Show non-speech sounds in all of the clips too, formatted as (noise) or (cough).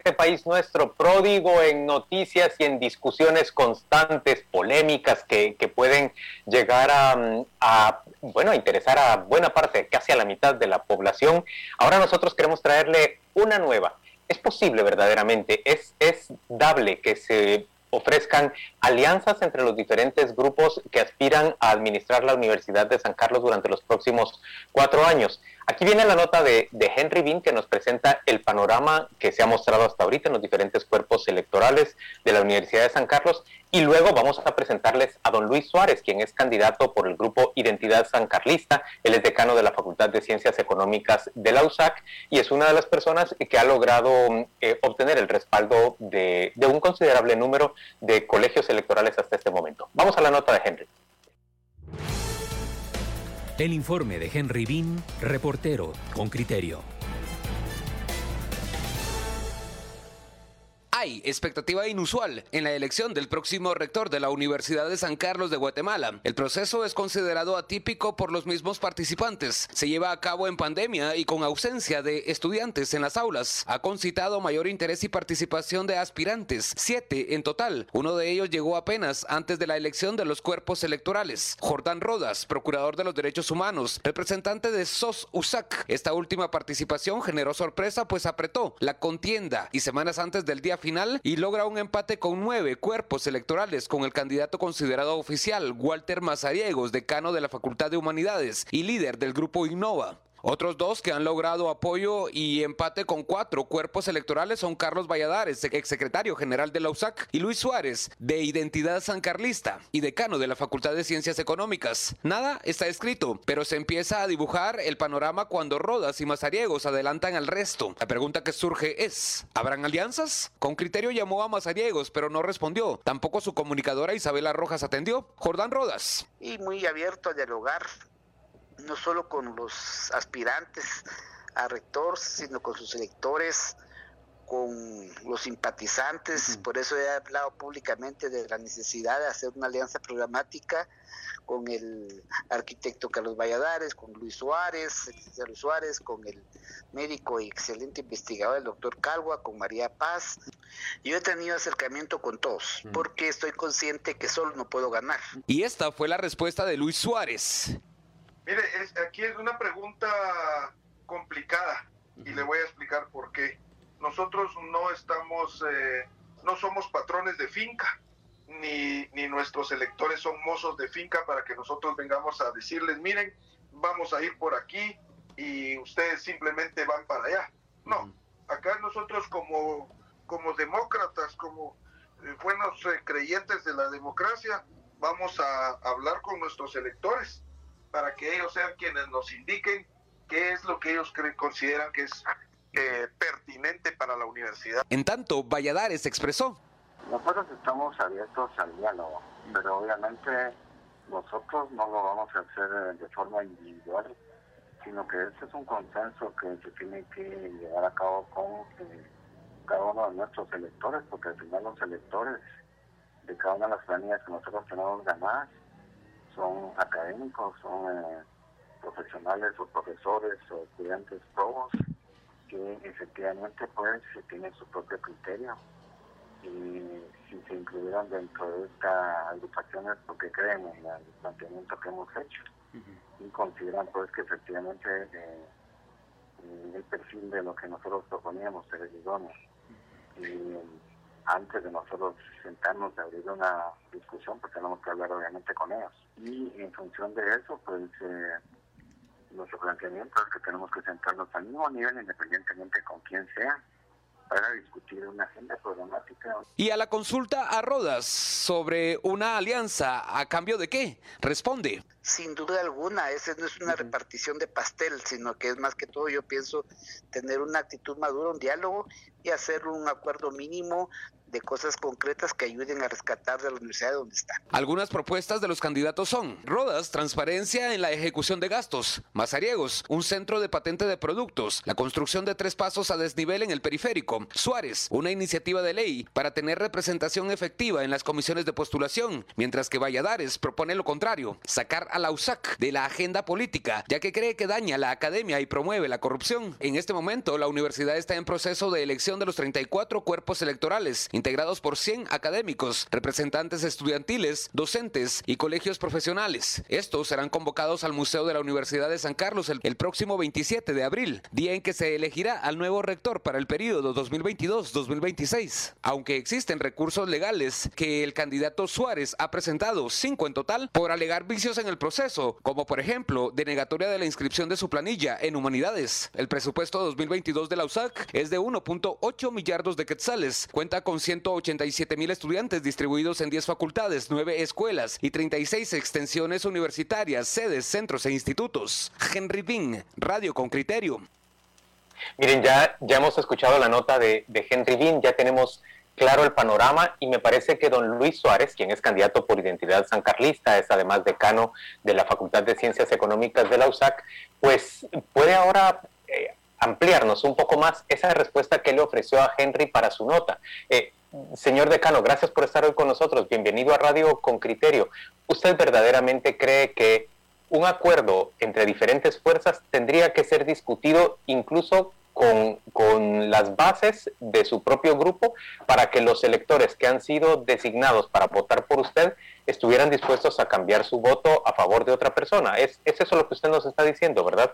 este país nuestro, pródigo en noticias y en discusiones constantes, polémicas, que, pueden llegar a, bueno, a interesar a buena parte, casi a la mitad de la población. Ahora nosotros queremos traerle una nueva. Es posible verdaderamente, es, es dable que se ofrezcan alianzas entre los diferentes grupos que aspiran a administrar la Universidad de San Carlos durante los próximos cuatro años. Aquí viene la nota de, Henry Bean que nos presenta el panorama que se ha mostrado hasta ahorita en los diferentes cuerpos electorales de la Universidad de San Carlos y luego vamos a presentarles a don Luis Suárez, quien es candidato por el grupo Identidad San Carlista. Él es decano de la Facultad de Ciencias Económicas de la USAC y es una de las personas que ha logrado eh, obtener el respaldo de, de un considerable número de colegios electorales hasta este momento. Vamos a la nota de Henry. El informe de Henry Bean, reportero con criterio. Hay expectativa inusual en la elección del próximo rector de la Universidad de San Carlos de Guatemala. El proceso es considerado atípico por los mismos participantes. Se lleva a cabo en pandemia y con ausencia de estudiantes en las aulas. Ha concitado mayor interés y participación de aspirantes, siete en total. Uno de ellos llegó apenas antes de la elección de los cuerpos electorales. Jordán Rodas, procurador de los derechos humanos, representante de SOS USAC. Esta última participación generó sorpresa pues apretó la contienda y semanas antes del día final y logra un empate con nueve cuerpos electorales con el candidato considerado oficial, Walter Mazariegos, decano de la Facultad de Humanidades y líder del grupo Innova. Otros dos que han logrado apoyo y empate con cuatro cuerpos electorales son Carlos Valladares, exsecretario general de la USAC, y Luis Suárez, de Identidad Sancarlista y decano de la Facultad de Ciencias Económicas. Nada está escrito, pero se empieza a dibujar el panorama cuando Rodas y Mazariegos adelantan al resto. La pregunta que surge es, ¿habrán alianzas? Con criterio llamó a Mazariegos, pero no respondió. Tampoco su comunicadora Isabela Rojas atendió. Jordán Rodas. Y muy abierto a dialogar no solo con los aspirantes a rector, sino con sus electores, con los simpatizantes. Por eso he hablado públicamente de la necesidad de hacer una alianza programática con el arquitecto Carlos Valladares, con Luis Suárez, Luis Suárez, con el médico y excelente investigador, el doctor Calva, con María Paz. Yo he tenido acercamiento con todos, porque estoy consciente que solo no puedo ganar. Y esta fue la respuesta de Luis Suárez. Mire, aquí es una pregunta complicada y le voy a explicar por qué. Nosotros no estamos, eh, no somos patrones de finca, ni, ni nuestros electores son mozos de finca para que nosotros vengamos a decirles, miren, vamos a ir por aquí y ustedes simplemente van para allá. No, acá nosotros como, como demócratas, como eh, buenos eh, creyentes de la democracia, vamos a hablar con nuestros electores para que ellos sean quienes nos indiquen qué es lo que ellos consideran que es eh, pertinente para la universidad. En tanto, Valladares expresó. Nosotros estamos abiertos al diálogo, pero obviamente nosotros no lo vamos a hacer de forma individual, sino que ese es un consenso que se tiene que llevar a cabo con eh, cada uno de nuestros electores, porque al final los electores de cada una de las planillas que nosotros tenemos ganadas son académicos, son eh, profesionales o profesores o estudiantes todos que efectivamente pues tienen su propio criterio. Y si se incluyeron dentro de esta agrupación es porque creen en el planteamiento que hemos hecho. Y consideran pues que efectivamente eh, el perfil de lo que nosotros proponíamos es idóneo. Y antes de nosotros sentarnos a abrir una discusión, pues tenemos que hablar obviamente con ellos. Y en función de eso, pues eh, nuestro planteamiento es que tenemos que sentarnos al mismo nivel, independientemente con quién sea, para discutir una agenda programática. Y a la consulta a Rodas sobre una alianza, ¿a cambio de qué? Responde. Sin duda alguna, esa no es una repartición de pastel, sino que es más que todo, yo pienso, tener una actitud madura, un diálogo y hacer un acuerdo mínimo de cosas concretas que ayuden a rescatar de la universidad donde está. Algunas propuestas de los candidatos son Rodas, transparencia en la ejecución de gastos, Mazariegos, un centro de patente de productos, la construcción de tres pasos a desnivel en el periférico, Suárez, una iniciativa de ley para tener representación efectiva en las comisiones de postulación, mientras que Valladares propone lo contrario, sacar a la USAC de la agenda política, ya que cree que daña la academia y promueve la corrupción. En este momento, la universidad está en proceso de elección de los 34 cuerpos electorales, integrados por 100 académicos, representantes estudiantiles, docentes y colegios profesionales. Estos serán convocados al Museo de la Universidad de San Carlos el, próximo 27 de abril, día en que se elegirá al nuevo rector para el periodo 2022-2026. Aunque existen recursos legales que el candidato Suárez ha presentado, cinco en total, por alegar vicios en el proceso, como por ejemplo denegatoria de la inscripción de su planilla en humanidades. El presupuesto 2022 de la USAC es de 1.8 millardos de quetzales, cuenta con 187 mil estudiantes distribuidos en 10 facultades, 9 escuelas y 36 extensiones universitarias, sedes, centros e institutos. Henry Bean, Radio con Criterio. Miren, ya, ya hemos escuchado la nota de, Henry Bean, ya tenemos claro el panorama y me parece que don Luis Suárez, quien es candidato por identidad sancarlista, es además decano de la Facultad de Ciencias Económicas de la USAC, pues puede ahora eh, ampliarnos un poco más esa respuesta que le ofreció a Henry para su nota. Eh, señor decano, gracias por estar hoy con nosotros. Bienvenido a Radio con Criterio. ¿Usted verdaderamente cree que un acuerdo entre diferentes fuerzas tendría que ser discutido incluso con, con, las bases de su propio grupo para que los electores que han sido designados para votar por usted estuvieran dispuestos a cambiar su voto a favor de otra persona. Es, es eso lo que usted nos está diciendo, ¿verdad?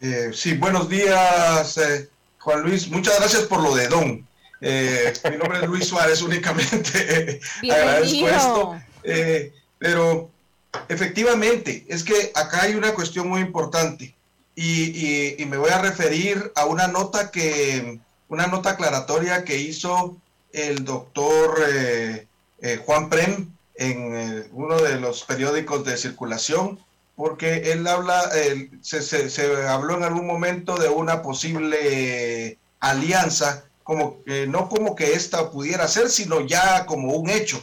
Eh, sí, buenos días, eh, Juan Luis. Muchas gracias por lo de Don. Eh, mi nombre es Luis Suárez, únicamente agradezco esto. Eh, pero efectivamente, es que acá hay una cuestión muy importante y, y, me voy a referir a una nota que, una nota aclaratoria que hizo el doctor eh, eh, Juan Prem en eh, uno de los periódicos de circulación, porque él habla, se, se, se, habló en algún momento de una posible alianza, como que no como que esta pudiera ser, sino ya como un hecho.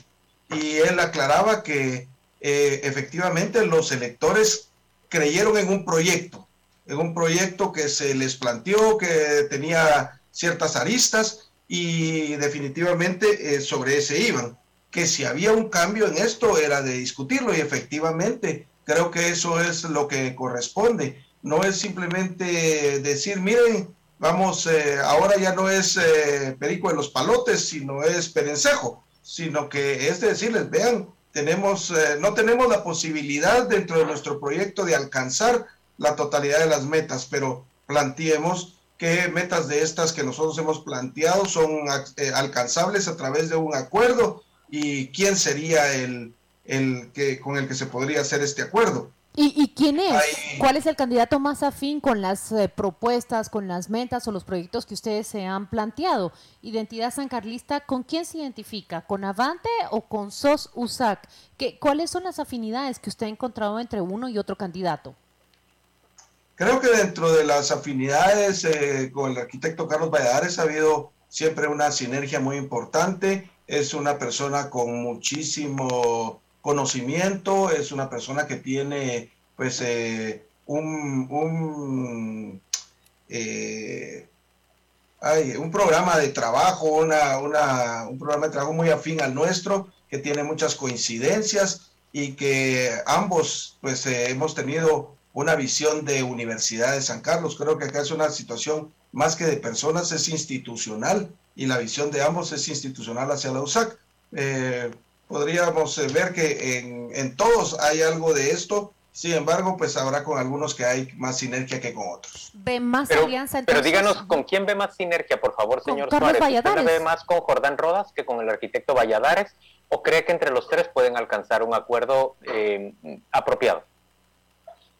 Y él aclaraba que efectivamente los electores creyeron en un proyecto, en un proyecto que se les planteó, que tenía ciertas aristas y definitivamente eh, sobre ese iban. Que si había un cambio en esto era de discutirlo y efectivamente creo que eso es lo que corresponde. No es simplemente decir, miren, vamos, eh, ahora ya no es eh, perico de los palotes, sino es perencejo, sino que es decirles, vean, tenemos, eh, no tenemos la posibilidad dentro de nuestro proyecto de alcanzar la totalidad de las metas, pero planteemos qué metas de estas que nosotros hemos planteado son eh, alcanzables a través de un acuerdo y quién sería el, el que con el que se podría hacer este acuerdo. ¿Y, y quién es? Hay... ¿Cuál es el candidato más afín con las eh, propuestas, con las metas o los proyectos que ustedes se han planteado? Identidad sancarlista, ¿con quién se identifica? ¿Con Avante o con SOS USAC? ¿Qué, ¿Cuáles son las afinidades que usted ha encontrado entre uno y otro candidato? Creo que dentro de las afinidades eh, con el arquitecto Carlos Valladares ha habido siempre una sinergia muy importante. Es una persona con muchísimo conocimiento, es una persona que tiene pues eh, un, un, eh, un, programa de trabajo, una, una, un programa de trabajo muy afín al nuestro, que tiene muchas coincidencias y que ambos pues eh, hemos tenido una visión de Universidad de San Carlos. Creo que acá es una situación más que de personas, es institucional y la visión de ambos es institucional hacia la USAC. Podríamos eh, ver que en, en, todos hay algo de esto. Sin embargo, pues habrá con algunos que hay más sinergia que con otros. ¿Ve más pero, alianza entonces? Pero díganos, ¿con quién ve más sinergia, por favor, señor Suárez? ¿Usted ve más con Jordán Rodas que con el arquitecto Valladares? ¿O cree que entre los tres pueden alcanzar un acuerdo eh, apropiado?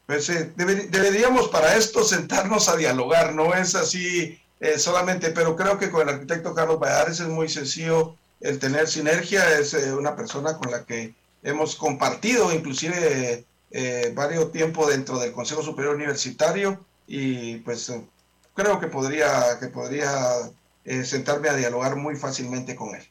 Pues eh, debe, deberíamos para esto sentarnos a dialogar, no es así eh, solamente, pero creo que con el arquitecto Carlos Valladares es muy sencillo el tener sinergia, es eh, una persona con la que hemos compartido inclusive eh, varios tiempos dentro del Consejo Superior Universitario y pues creo que podría, que podría sentarme a dialogar muy fácilmente con él.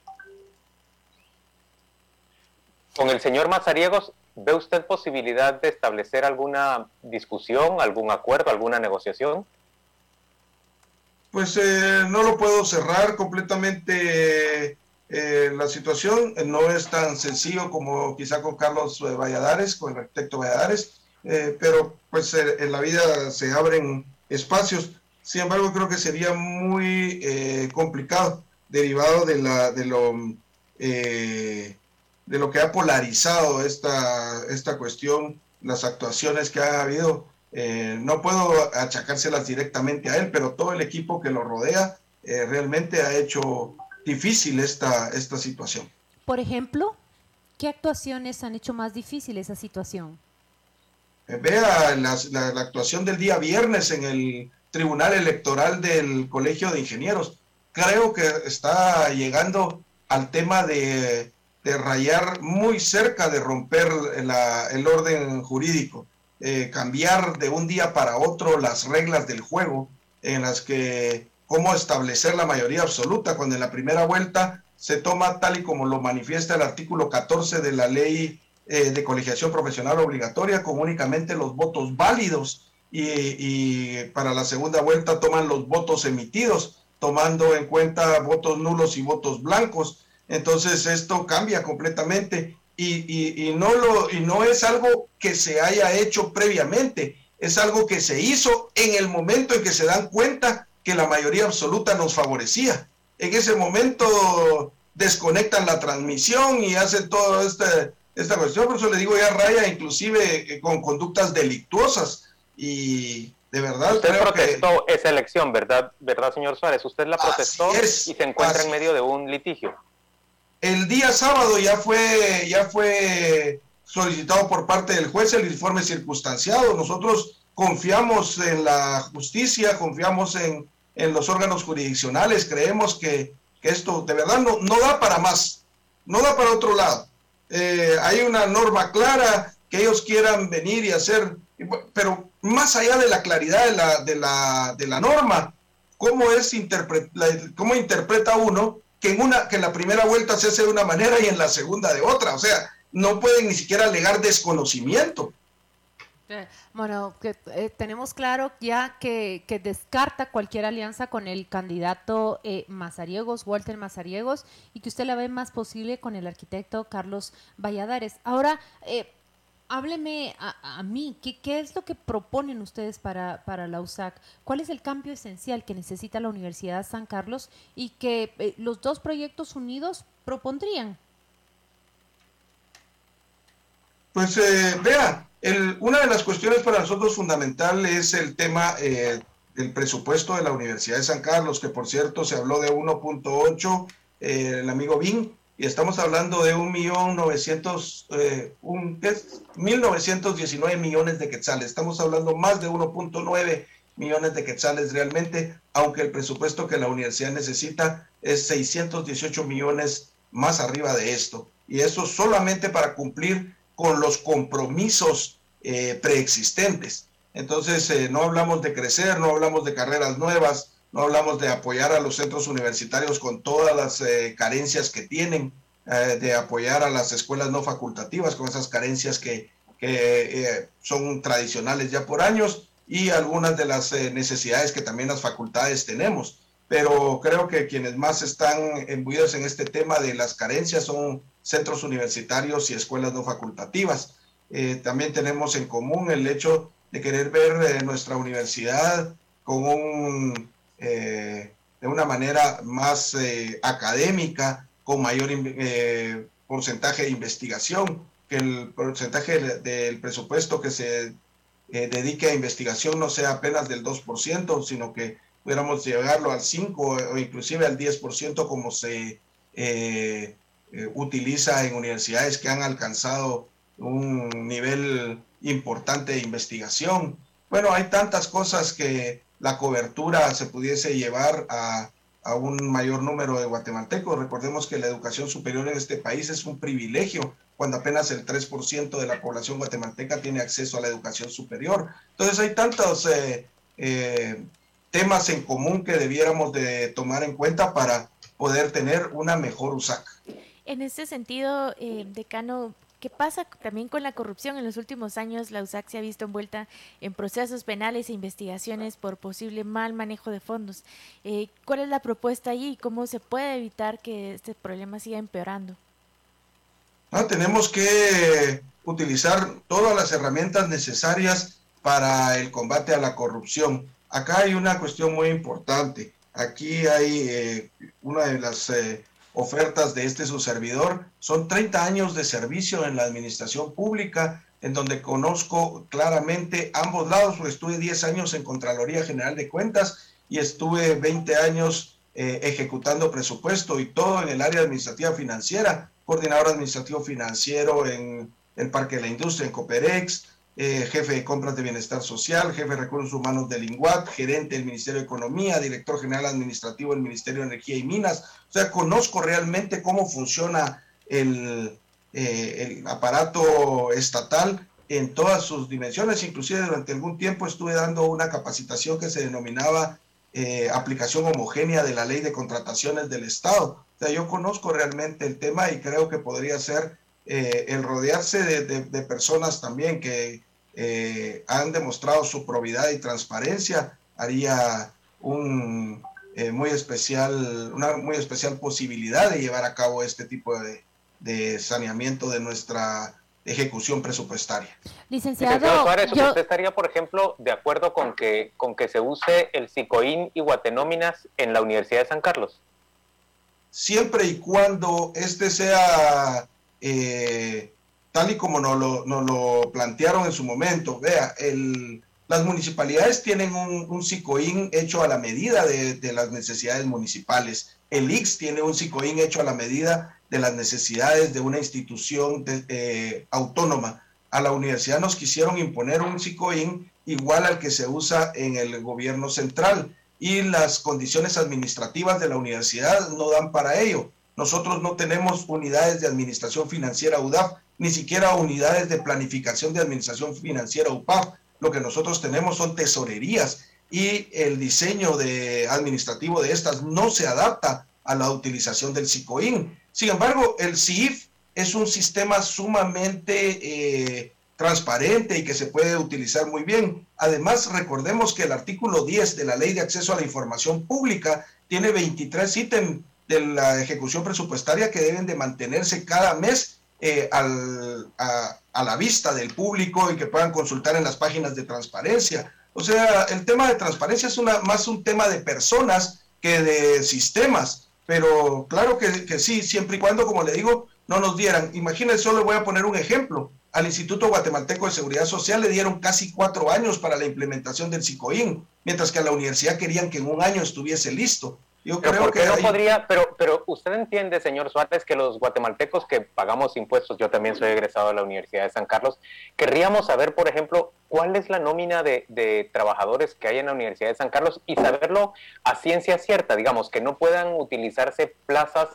Con el señor Mazariegos, ¿ve usted posibilidad de establecer alguna discusión, algún acuerdo, alguna negociación? Pues eh, no lo puedo cerrar completamente. Eh, la situación no es tan sencillo como quizá con Carlos Valladares, con el arquitecto Valladares, eh, pero pues en la vida se abren espacios. Sin embargo, creo que sería muy complicado derivado de, la, de lo de lo que ha polarizado esta, esta cuestión, las actuaciones que ha habido. Eh, no puedo achacárselas directamente a él, pero todo el equipo que lo rodea eh, realmente ha hecho difícil esta, esta situación. Por ejemplo, ¿qué actuaciones han hecho más difícil esa situación? Eh, vea la, la actuación del día viernes en el Tribunal Electoral del Colegio de Ingenieros. Creo que está llegando al tema de de rayar muy cerca de romper el orden jurídico, eh, cambiar de un día para otro las reglas del juego en las que cómo establecer la mayoría absoluta, cuando en la primera vuelta se toma tal y como lo manifiesta el artículo 14 de la ley eh, de colegiación profesional obligatoria, con únicamente los votos válidos y, para la segunda vuelta toman los votos emitidos, tomando en cuenta votos nulos y votos blancos. Entonces esto cambia completamente y, no lo, y no es algo que se haya hecho previamente, es algo que se hizo en el momento en que se dan cuenta que la mayoría absoluta nos favorecía. En ese momento desconectan la transmisión y hacen toda esta, esta cuestión, por eso le digo ya raya inclusive eh, con conductas delictuosas y de verdad usted protestó esa elección, ¿verdad? ¿Verdad, señor Suárez? Usted la protestó y se encuentra en medio de un litigio. El día sábado ya fue, ya fue solicitado por parte del juez el informe circunstanciado. Nosotros confiamos en la justicia, confiamos en, los órganos jurisdiccionales, creemos que, esto de verdad no, no, da para más, no da para otro lado. Eh, hay una norma clara que ellos quieran venir y hacer, pero más allá de la claridad de la, de la, de la norma, ¿cómo, es cómo interpreta uno que en, una, que en la primera vuelta se hace de una manera y en la segunda de otra. O sea, no pueden ni siquiera alegar desconocimiento. Eh, bueno, que, eh, tenemos claro ya que, descarta cualquier alianza con el candidato eh, Mazariegos, Walter Mazariegos, y que usted la ve más posible con el arquitecto Carlos Valladares. Ahora, eh, hábleme a, mí, ¿qué, ¿qué, es lo que proponen ustedes para, para, la USAC? ¿Cuál es el cambio esencial que necesita la Universidad San Carlos y que eh, los dos proyectos unidos propondrían? Pues eh, vea, el, una de las cuestiones para nosotros fundamental es el tema eh, del presupuesto de la Universidad de San Carlos, que por cierto se habló de 1.8, el amigo Vin y estamos hablando de un millón novecientos, eh, millones de quetzales. Estamos hablando más de 1.9 millones de quetzales realmente, aunque el presupuesto que la universidad necesita es 618 millones más arriba de esto. Y eso solamente para cumplir con los compromisos eh, preexistentes. Entonces, eh, no hablamos de crecer, no hablamos de carreras nuevas, no hablamos de apoyar a los centros universitarios con todas las eh, carencias que tienen, de apoyar a las escuelas no facultativas con esas carencias que, eh, son tradicionales ya por años y algunas de las necesidades que también las facultades tenemos. Pero creo que quienes más están embuidos en este tema de las carencias son centros universitarios y escuelas no facultativas. también tenemos en común el hecho de querer ver nuestra universidad con un eh, de una manera más eh, académica, con mayor eh, porcentaje de investigación, que el porcentaje del presupuesto que se dedique a investigación no sea apenas del 2%, sino que pudiéramos llegarlo al 5 o inclusive al 10% como se utiliza en universidades que han alcanzado un nivel importante de investigación. Bueno, hay tantas cosas que la cobertura se pudiese llevar a, un mayor número de guatemaltecos. Recordemos que la educación superior en este país es un privilegio cuando apenas el 3% de la población guatemalteca tiene acceso a la educación superior. Entonces hay tantos eh, eh, temas en común que debiéramos de tomar en cuenta para poder tener una mejor USAC. En este sentido, eh, decano, ¿qué pasa también con la corrupción? En los últimos años la USAC se ha visto envuelta en procesos penales e investigaciones por posible mal manejo de fondos. Eh, ¿Cuál es la propuesta allí y cómo se puede evitar que este problema siga empeorando? Ah, tenemos que utilizar todas las herramientas necesarias para el combate a la corrupción. Acá hay una cuestión muy importante. Aquí hay eh, una de las eh, ofertas de este su servidor. Son 30 años de servicio en la administración pública, en donde conozco claramente ambos lados, estuve 10 años en Contraloría General de Cuentas y estuve 20 años eh, ejecutando presupuesto y todo en el área administrativa financiera, coordinador administrativo financiero en el Parque de la Industria, en Coperex, eh, jefe de compras de bienestar social, jefe de recursos humanos del INGUAT, gerente del Ministerio de Economía, director general administrativo del Ministerio de Energía y Minas. O sea, conozco realmente cómo funciona el, eh, aparato estatal en todas sus dimensiones. Inclusive durante algún tiempo estuve dando una capacitación que se denominaba eh, aplicación homogénea de la ley de contrataciones del Estado. O sea, yo conozco realmente el tema y creo que podría ser eh, el rodearse de, personas también que eh, han demostrado su probidad y transparencia haría un eh, muy especial, una muy especial posibilidad de llevar a cabo este tipo de, saneamiento de nuestra ejecución presupuestaria. Licenciado, Suárez, ¿usted estaría, por ejemplo, de acuerdo con que, con que se use el SICOIN y Guatenóminas en la Universidad de San Carlos? Siempre y cuando este sea eh, tal y como nos lo, plantearon en su momento. Vea, las municipalidades tienen un, un SICOIN hecho a la medida de, las necesidades municipales. El IX tiene un SICOIN hecho a la medida de las necesidades de una institución eh, autónoma. A la universidad nos quisieron imponer un SICOIN igual al que se usa en el gobierno central y las condiciones administrativas de la universidad no dan para ello. Nosotros no tenemos unidades de administración financiera UDAF, ni siquiera unidades de planificación de administración financiera UPAF. Lo que nosotros tenemos son tesorerías y el diseño de administrativo de estas no se adapta a la utilización del SICOIN. Sin embargo, el CIF es un sistema sumamente eh, transparente y que se puede utilizar muy bien. Además, recordemos que el artículo 10 de la Ley de Acceso a la Información Pública tiene 23 ítems de la ejecución presupuestaria que deben de mantenerse cada mes eh, al, a, la vista del público y que puedan consultar en las páginas de transparencia. O sea, el tema de transparencia es una, más un tema de personas que de sistemas, pero claro que, que sí, siempre y cuando, como le digo, no nos dieran. Imagínense, solo voy a poner un ejemplo. Al Instituto Guatemalteco de Seguridad Social le dieron casi cuatro años para la implementación del SICOIN, mientras que a la universidad querían que en un año estuviese listo. Yo creo que no podría, pero, pero usted entiende, señor Suárez, que los guatemaltecos que pagamos impuestos, yo también soy egresado de la Universidad de San Carlos, querríamos saber, por ejemplo, cuál es la nómina de, de trabajadores que hay en la Universidad de San Carlos y saberlo a ciencia cierta, digamos, que no puedan utilizarse plazas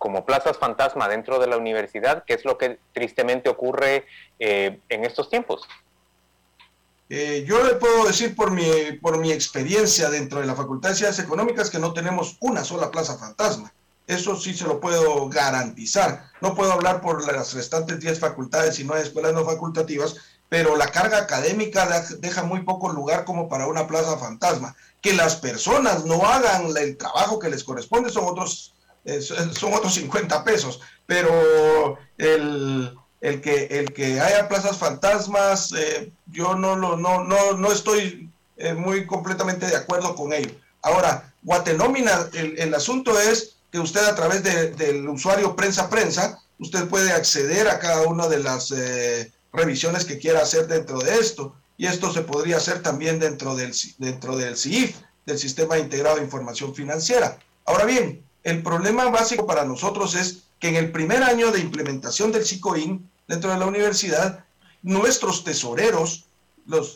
como plazas fantasma dentro de la universidad, que es lo que tristemente ocurre eh, en estos tiempos. Eh, yo le puedo decir por mi, por mi experiencia dentro de la Facultad de Ciencias Económicas que no tenemos una sola plaza fantasma. Eso sí se lo puedo garantizar. No puedo hablar por las restantes 10 facultades y no hay escuelas no facultativas, pero la carga académica deja muy poco lugar como para una plaza fantasma. Que las personas no hagan el trabajo que les corresponde son otros, eh, son otros 50 pesos, pero el, el que, el que haya plazas fantasmas, eh, yo no, lo, no, no, no estoy eh, muy completamente de acuerdo con ello. Ahora, Guatenómina, el, el asunto es que usted a través del usuario prensa-prensa, usted puede acceder a cada una de las eh, revisiones que quiera hacer dentro de esto. Y esto se podría hacer también dentro del, dentro del CIF, del Sistema Integrado de Información Financiera. Ahora bien, el problema básico para nosotros es que en el primer año de implementación del SICOIN dentro de la universidad, nuestros tesoreros,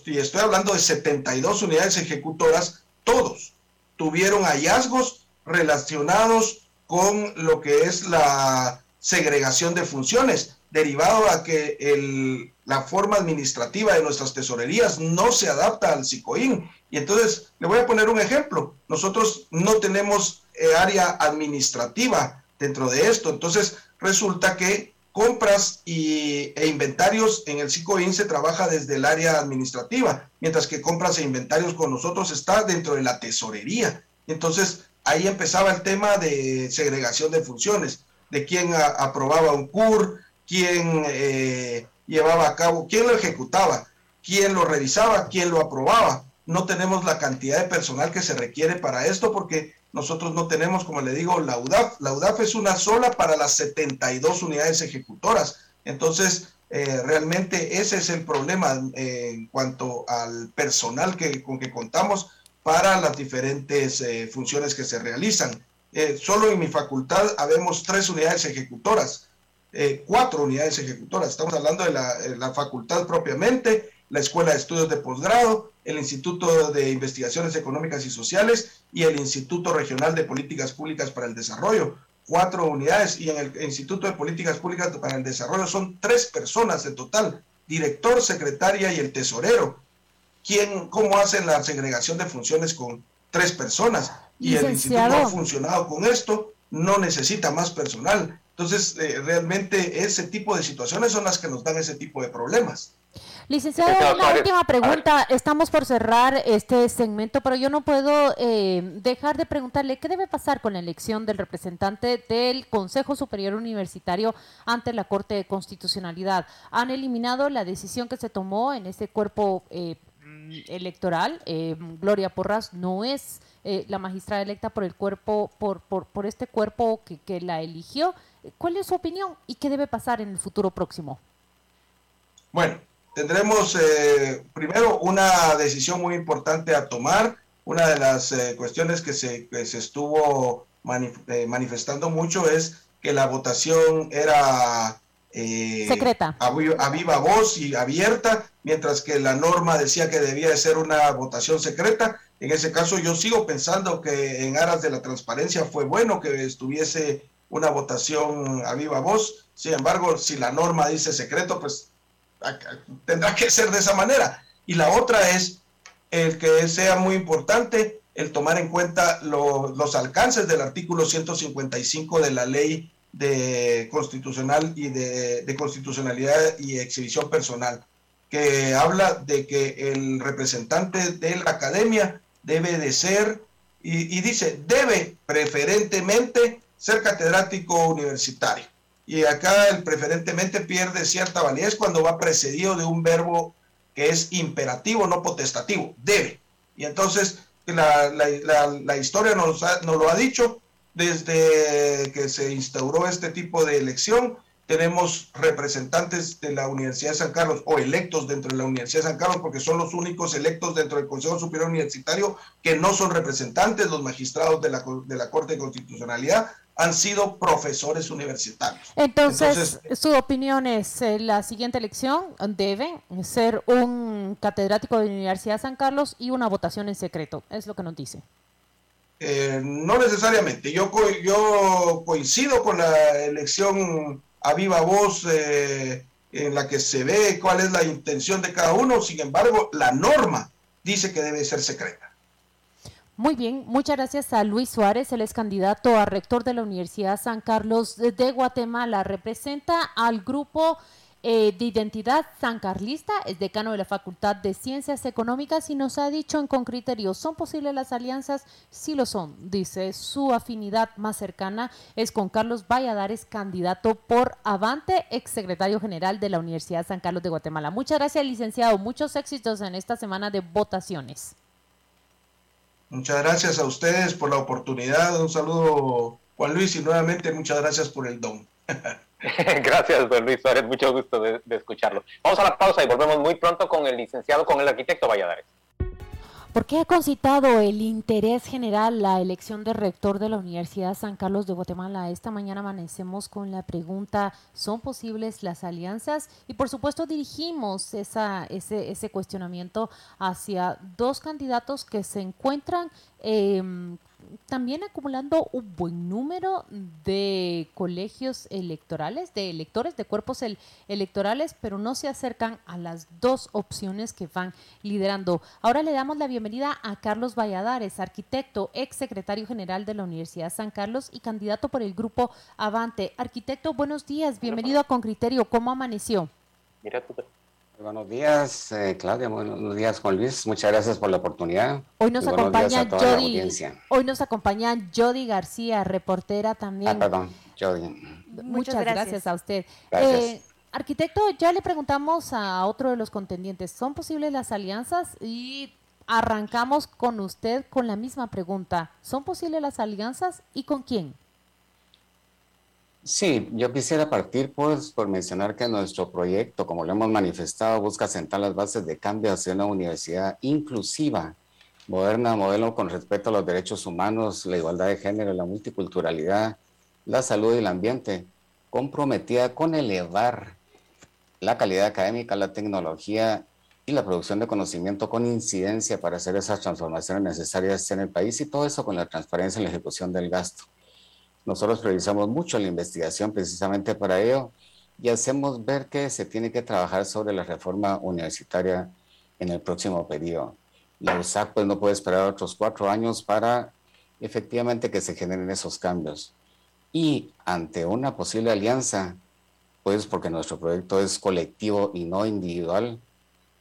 y estoy hablando de 72 unidades ejecutoras, todos tuvieron hallazgos relacionados con lo que es la segregación de funciones. derivado a que la forma administrativa de nuestras tesorerías no se adapta al SICOIN. Y entonces, le voy a poner un ejemplo. Nosotros no tenemos eh, área administrativa dentro de esto. Entonces, resulta que compras y, e inventarios en el SICOIN se trabaja desde el área administrativa, mientras que compras e inventarios con nosotros está dentro de la tesorería. Entonces, ahí empezaba el tema de segregación de funciones, de quién aprobaba un CUR, quién eh, llevaba a cabo, quién lo ejecutaba, quién lo revisaba, quién lo aprobaba. No tenemos la cantidad de personal que se requiere para esto porque nosotros no tenemos, como le digo, la UDAF. La UDAF es una sola para las 72 unidades ejecutoras. Entonces, eh, realmente ese es el problema eh, en cuanto al personal que, con que contamos para las diferentes funciones que se realizan. solo en mi facultad habemos tres unidades ejecutoras eh, cuatro unidades ejecutoras. Estamos hablando de la, facultad propiamente, la Escuela de Estudios de Posgrado, el Instituto de Investigaciones Económicas y Sociales y el Instituto Regional de Políticas Públicas para el Desarrollo. Cuatro unidades y en el Instituto de Políticas Públicas para el Desarrollo son tres personas en total, director, secretaria y el tesorero. ¿Quién, ¿Cómo hacen la segregación de funciones con tres personas? Y el instituto ha funcionado con esto, no necesita más personal. Entonces, eh, realmente ese tipo de situaciones son las que nos dan ese tipo de problemas. Licenciado, una última pregunta. Estamos por cerrar este segmento, pero yo no puedo eh, dejar de preguntarle qué debe pasar con la elección del representante del Consejo Superior Universitario ante la Corte de Constitucionalidad. Han eliminado la decisión que se tomó en ese cuerpo eh, electoral. Gloria Porras no es la magistrada electa por el cuerpo, por, por, por este cuerpo que, que la eligió ¿Cuál es su opinión y qué debe pasar en el futuro próximo? Bueno, tendremos eh, primero una decisión muy importante a tomar. Una de las eh, cuestiones que se, estuvo eh, manifestando mucho es que la votación era secreta, a, a, viva voz y abierta, mientras que la norma decía que debía de ser una votación secreta. En ese caso yo sigo pensando que en aras de la transparencia fue bueno que estuviese una votación a viva voz. Sin embargo, si la norma dice secreto, pues tendrá que ser de esa manera. Y la otra es el que sea muy importante el tomar en cuenta los alcances del artículo 155 de la ley de constitucional y de, constitucionalidad y exhibición personal, que habla de que el representante de la academia debe de ser, y dice, debe preferentemente ser catedrático universitario. Y acá el preferentemente pierde cierta validez cuando va precedido de un verbo que es imperativo, no potestativo, debe. Y entonces la, la, historia nos, nos lo ha dicho desde que se instauró este tipo de elección. Tenemos representantes de la Universidad de San Carlos o electos dentro de la Universidad de San Carlos porque son los únicos electos dentro del Consejo Superior Universitario que no son representantes, los magistrados de la, de la Corte de Constitucionalidad han sido profesores universitarios. Entonces, su opinión es, eh, la siguiente elección debe ser un catedrático de la Universidad de San Carlos y una votación en secreto, es lo que nos dice. Eh, no necesariamente, yo, yo coincido con la elección a viva voz eh, en la que se ve cuál es la intención de cada uno, sin embargo, la norma dice que debe ser secreta. Muy bien, muchas gracias a Luis Suárez, él es candidato a rector de la Universidad San Carlos de Guatemala. Representa al grupo eh, de identidad sancarlista, es decano de la Facultad de Ciencias Económicas y nos ha dicho en con criterio, ¿son posibles las alianzas? Sí lo son, dice, su afinidad más cercana es con Carlos Valladares, candidato por Avante, exsecretario general de la Universidad San Carlos de Guatemala. Muchas gracias, licenciado, muchos éxitos en esta semana de votaciones. Muchas gracias a ustedes por la oportunidad. Un saludo, Juan Luis, y nuevamente muchas gracias por el don. (laughs) (laughs) gracias, don Luis Suárez. Mucho gusto de, de, escucharlo. Vamos a la pausa y volvemos muy pronto con el licenciado, con el arquitecto Valladares. ¿Por qué ha concitado el interés general la elección de rector de la Universidad San Carlos de Guatemala? Esta mañana amanecemos con la pregunta, ¿son posibles las alianzas? Y por supuesto dirigimos ese cuestionamiento hacia dos candidatos que se encuentran em, también acumulando un buen número de colegios electorales, de electores, de cuerpos electorales, pero no se acercan a las dos opciones que van liderando. Ahora le damos la bienvenida a Carlos Valladares, arquitecto, ex secretario general de la Universidad San Carlos y candidato por el grupo Avante. Arquitecto, buenos días, bienvenido a Con Criterio. ¿Cómo amaneció? Mira tú. Buenos días, eh, Claudia. Buenos días, Juan Luis. Muchas gracias por la oportunidad. Hoy nos acompaña Jody. Hoy nos acompaña Jody García, reportera también. Ah, perdón, Jody. Muchas, gracias. a usted. Eh, arquitecto, ya le preguntamos a otro de los contendientes, ¿son posibles las alianzas? Y arrancamos con usted con la misma pregunta. ¿Son posibles las alianzas y con quién? Sí, yo quisiera partir pues por mencionar que nuestro proyecto, como lo hemos manifestado, busca sentar las bases de cambio hacia una universidad inclusiva, moderna, modelo con respeto a los derechos humanos, la igualdad de género, la multiculturalidad, la salud y el ambiente, comprometida con elevar la calidad académica, la tecnología y la producción de conocimiento con incidencia para hacer esas transformaciones necesarias en el país y todo eso con la transparencia en la ejecución del gasto. Nosotros priorizamos mucho la investigación precisamente para ello y hacemos ver que se tiene que trabajar sobre la reforma universitaria en el próximo periodo. La USAC pues, no puede esperar otros cuatro años para efectivamente que se generen esos cambios. Y ante una posible alianza, pues porque nuestro proyecto es colectivo y no individual,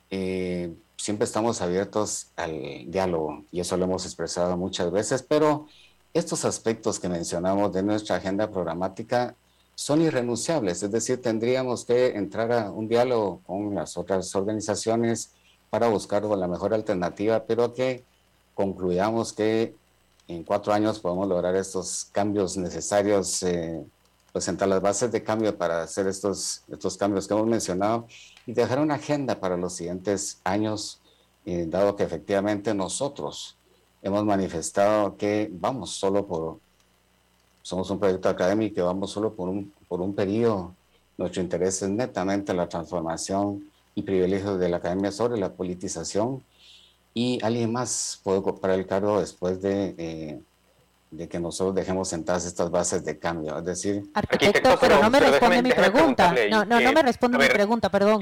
eh, siempre estamos abiertos al diálogo y eso lo hemos expresado muchas veces, pero estos aspectos que mencionamos de nuestra agenda programática son irrenunciables, es decir, tendríamos que entrar a un diálogo con las otras organizaciones para buscar la mejor alternativa, pero que concluyamos que en cuatro años podemos lograr estos cambios necesarios, eh, presentar las bases de cambio para hacer estos, estos cambios que hemos mencionado y dejar una agenda para los siguientes años, eh, dado que efectivamente nosotros hemos manifestado que vamos solo por, somos un proyecto académico y vamos solo por un, por un periodo. Nuestro interés es netamente la transformación y privilegios de la academia sobre la politización y alguien más puede ocupar el cargo después de, eh, de que nosotros dejemos sentadas estas bases de cambio. Es decir, arquitecto, pero, no me responde mi pregunta. No, no, no me responde mi pregunta, perdón.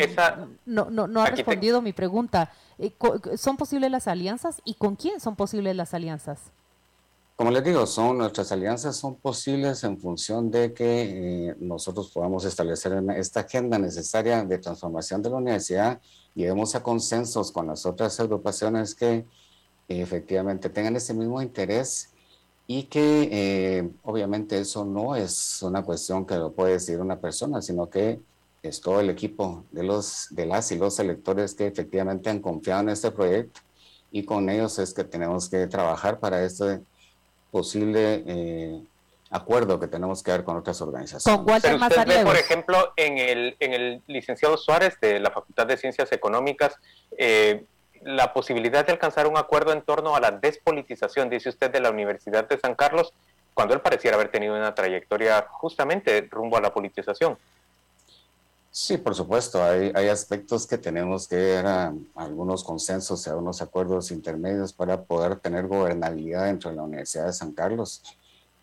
no, no, no ha respondido mi pregunta. Eh, ¿Son posibles las alianzas y con quién son posibles las alianzas? Como les digo, son nuestras alianzas son posibles en función de que eh, nosotros podamos establecer esta agenda necesaria de transformación de la universidad, lleguemos a consensos con las otras agrupaciones que eh, efectivamente tengan ese mismo interés y que obviamente eso no es una cuestión que lo puede decir una persona, sino que es todo el equipo de, los, de las y los electores que efectivamente han confiado en este proyecto y con ellos es que tenemos que trabajar para este posible eh, acuerdo que tenemos que dar con otras organizaciones. Con Walter Pero por ejemplo, en el, en el licenciado Suárez de la Facultad de Ciencias Económicas, eh, la posibilidad de alcanzar un acuerdo en torno a la despolitización, dice usted, de la Universidad de San Carlos, cuando él pareciera haber tenido una trayectoria justamente rumbo a la politización. Sí, por supuesto. Hay, aspectos que tenemos que ver a, algunos consensos y algunos acuerdos intermedios para poder tener gobernabilidad dentro de la Universidad de San Carlos.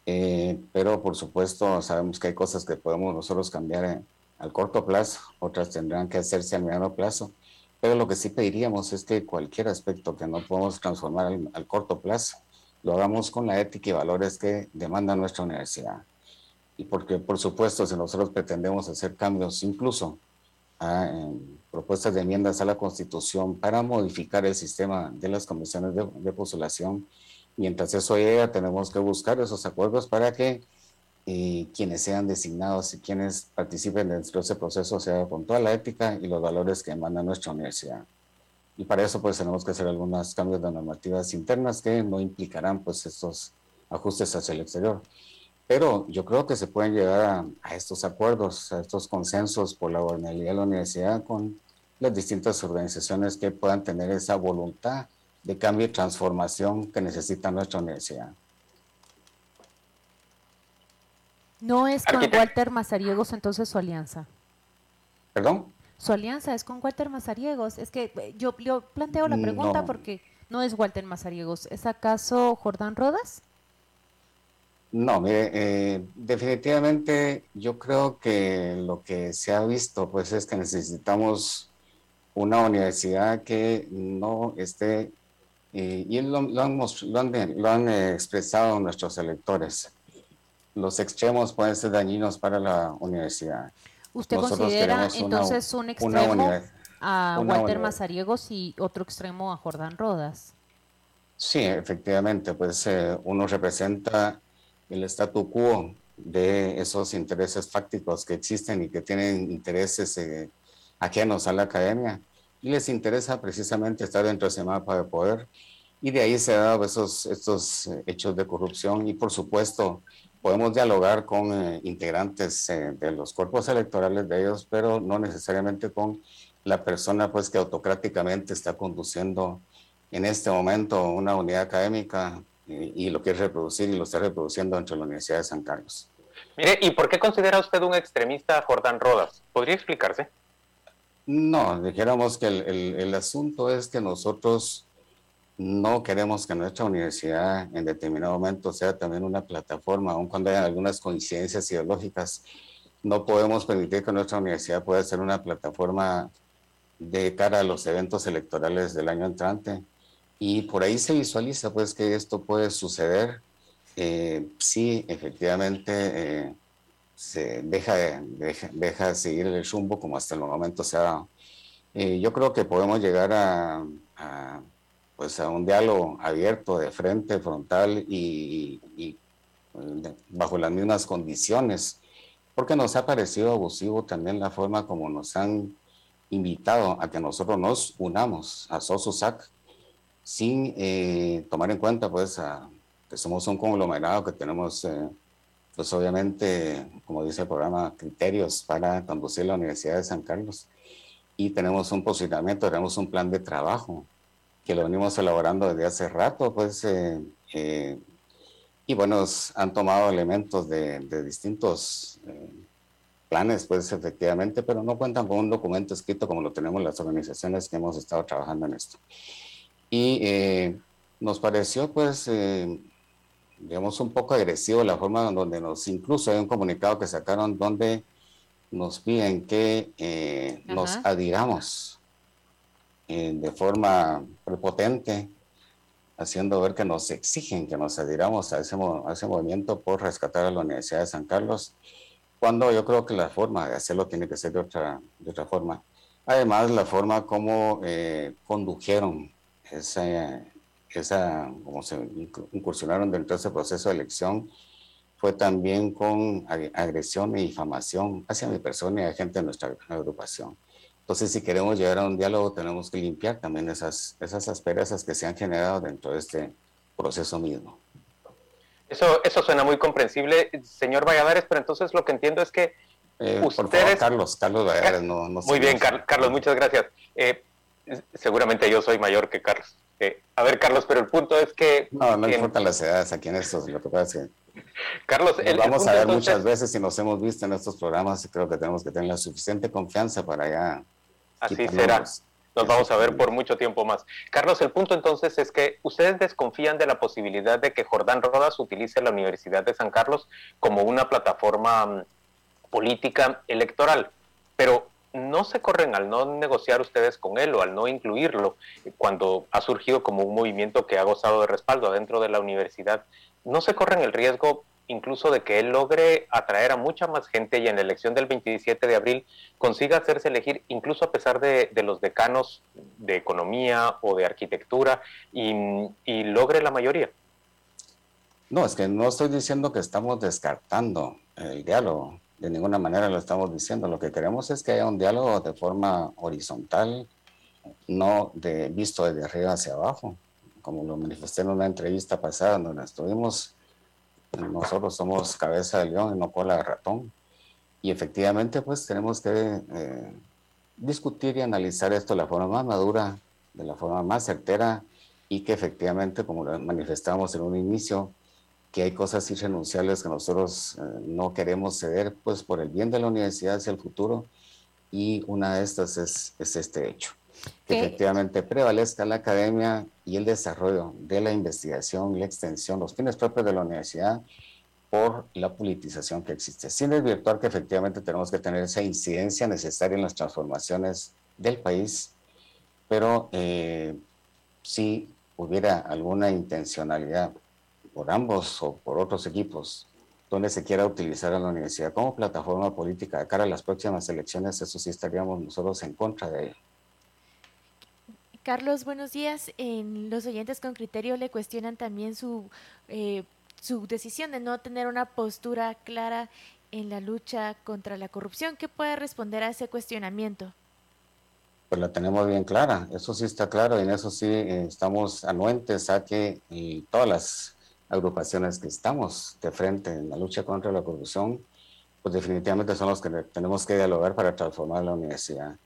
Eh, pero por supuesto sabemos que hay cosas que podemos nosotros cambiar al corto plazo, otras tendrán que hacerse a mediano plazo. Pero lo que sí pediríamos es que cualquier aspecto que no podemos transformar al corto plazo, lo hagamos con la ética y valores que demanda nuestra universidad. Y porque por supuesto si nosotros pretendemos hacer cambios incluso a propuestas de enmiendas a la Constitución para modificar el sistema de las comisiones de, postulación, mientras eso llega tenemos que buscar esos acuerdos para que eh, quienes sean designados y quienes participen dentro de ese proceso sea con toda la ética y los valores que emana nuestra universidad. Y para eso pues tenemos que hacer algunos cambios de normativas internas que no implicarán pues estos ajustes hacia el exterior. Pero yo creo que se pueden llegar a, estos acuerdos, a estos consensos por la gobernabilidad de la universidad con las distintas organizaciones que puedan tener esa voluntad de cambio y transformación que necesita nuestra universidad. ¿No es con Walter Mazariegos entonces su alianza? ¿Perdón? Su alianza es con Walter Mazariegos. Es que eh, yo, planteo la pregunta porque no es Walter Mazariegos. ¿Es acaso Jordán Rodas? No, mire, eh, definitivamente yo creo que lo que se ha visto pues es que necesitamos una universidad que no esté, eh, y lo, han, lo han expresado nuestros electores, los extremos pueden ser dañinos para la universidad. ¿Usted considera entonces un extremo a Walter Mazariegos y otro extremo a Jordán Rodas? Sí, efectivamente, pues eh, uno representa el statu quo de esos intereses fácticos que existen y que tienen intereses eh, ajenos a la academia y les interesa precisamente estar dentro de ese mapa de poder y de ahí se han dado esos, estos hechos de corrupción y por supuesto podemos dialogar con eh, integrantes eh, de los cuerpos electorales de ellos, pero no necesariamente con la persona pues que autocráticamente está conduciendo en este momento una unidad académica y, lo quiere reproducir y lo está reproduciendo entre la Universidad de San Carlos. Mire, ¿y por qué considera usted un extremista a Jordán Rodas? ¿Podría explicarse? No, dijéramos que el, el, el asunto es que nosotros no queremos que nuestra universidad en determinado momento sea también una plataforma, aun cuando haya algunas coincidencias ideológicas. No podemos permitir que nuestra universidad pueda ser una plataforma de cara a los eventos electorales del año entrante. Y por ahí se visualiza pues que esto puede suceder eh, si efectivamente eh, se deja, deja, deja, seguir el rumbo como hasta el momento se ha dado. Eh, yo creo que podemos llegar a pues a un diálogo abierto, de frente, frontal y, eh, bajo las mismas condiciones, porque nos ha parecido abusivo también la forma como nos han invitado a que nosotros nos unamos a SOSUSAC sin eh, tomar en cuenta pues que somos un conglomerado que tenemos eh, pues obviamente, como dice el programa, criterios para conducir la Universidad de San Carlos. Y tenemos un posicionamiento, tenemos un plan de trabajo que lo venimos elaborando desde hace rato, pues, eh, eh, y bueno, han tomado elementos de, distintos eh, planes, pues, efectivamente, pero no cuentan con un documento escrito como lo tenemos las organizaciones que hemos estado trabajando en esto. Y nos pareció, pues, digamos, un poco agresivo la forma en donde nos, incluso hay un comunicado que sacaron donde nos piden que nos adhiramos eh, de forma prepotente, haciendo ver que nos exigen que nos adhiramos a ese, a ese movimiento por rescatar a la Universidad de San Carlos, cuando yo creo que la forma de hacerlo tiene que ser de otra, de otra forma. Además, la forma como eh, condujeron esa, esa, como se incursionaron dentro de ese proceso de elección, fue también con agresión y difamación hacia mi persona y a gente de nuestra agrupación. Entonces, si queremos llegar a un diálogo, tenemos que limpiar también esas, esas asperezas que se han generado dentro de este proceso mismo. Eso, eso suena muy comprensible, señor Valladares, pero entonces lo que entiendo es que eh, ustedes... Carlos, Carlos Valladares, no, no Muy bien, Carlos, muchas gracias. Eh, seguramente yo soy mayor que Carlos. Eh, a ver, Carlos, pero el punto es que... No, no importan las edades aquí en estos, lo que pasa es que... Carlos, vamos a ver muchas veces si nos hemos visto en estos programas y creo que tenemos que tener la suficiente confianza para ya Así será. Nos vamos a ver por mucho tiempo más. Carlos, el punto entonces es que ustedes desconfían de la posibilidad de que Jordán Rodas utilice la Universidad de San Carlos como una plataforma mm, política electoral, pero no se corren al no negociar ustedes con él o al no incluirlo cuando ha surgido como un movimiento que ha gozado de respaldo dentro de la universidad, no se corren el riesgo incluso de que él logre atraer a mucha más gente y en la elección del 27 de abril consiga hacerse elegir incluso a pesar de, los decanos de economía o de arquitectura y, logre la mayoría. No, es que no estoy diciendo que estamos descartando el diálogo, de ninguna manera lo estamos diciendo. Lo que queremos es que haya un diálogo de forma horizontal, no de visto desde arriba hacia abajo, como lo manifesté en una entrevista pasada donde estuvimos nosotros somos cabeza de león y no cola de ratón. Y efectivamente, pues tenemos que eh, discutir y analizar esto de la forma más madura, de la forma más certera y que efectivamente, como lo manifestamos en un inicio, que hay cosas irrenunciables que nosotros eh, no queremos ceder, pues por el bien de la universidad hacia el futuro. Y una de estas es, es este hecho que efectivamente prevalezca la academia y el desarrollo de la investigación y la extensión, los fines propios de la universidad, por la politización que existe, sin desvirtuar que efectivamente tenemos que tener esa incidencia necesaria en las transformaciones del país, pero eh, si hubiera alguna intencionalidad por ambos o por otros equipos donde se quiera utilizar a la universidad como plataforma política de cara a las próximas elecciones, eso sí estaríamos nosotros en contra de ello. Carlos, buenos días. En los oyentes con criterio le cuestionan también su, eh, su decisión de no tener una postura clara en la lucha contra la corrupción. ¿Qué puede responder a ese cuestionamiento? Pues la tenemos bien clara, eso sí está claro y en eso sí eh, estamos anuentes a que todas las agrupaciones que estamos de frente en la lucha contra la corrupción, pues definitivamente son los que tenemos que dialogar para transformar la universidad.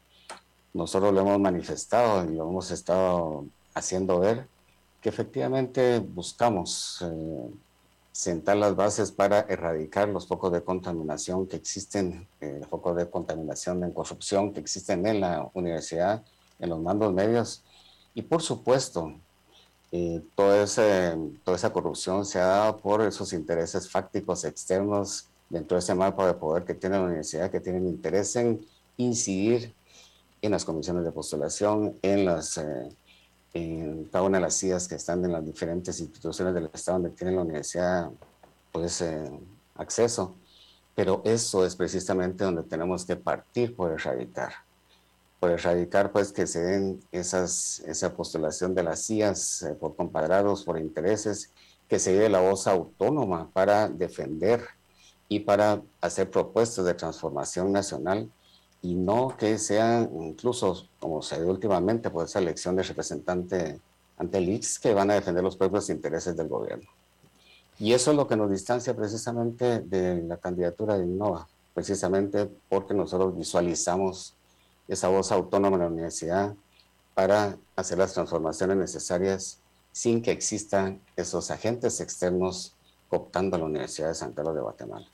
Nosotros lo hemos manifestado y lo hemos estado haciendo ver que efectivamente buscamos eh, sentar las bases para erradicar los focos de contaminación que existen, eh, focos de contaminación en corrupción que existen en la universidad, en los mandos medios. Y por supuesto, eh, toda esa corrupción se ha dado por esos intereses fácticos externos dentro de ese mapa de poder que tiene la universidad, que tienen interés en incidir en las comisiones de postulación, en, las, eh, en cada una de las sillas que están en las diferentes instituciones del Estado donde tiene la universidad pues, eh, acceso. Pero eso es precisamente donde tenemos que partir por erradicar por erradicar pues que se den esas, esa postulación de las CIAs eh, por compadrados, por intereses, que se dé la voz autónoma para defender y para hacer propuestas de transformación nacional y no que sean incluso, como se dio últimamente, por esa elección de representante ante el IX, que van a defender los propios intereses del gobierno. Y eso es lo que nos distancia precisamente de la candidatura de Innova, precisamente porque nosotros visualizamos esa voz autónoma en la universidad para hacer las transformaciones necesarias sin que existan esos agentes externos cooptando a la Universidad de San Carlos de Guatemala.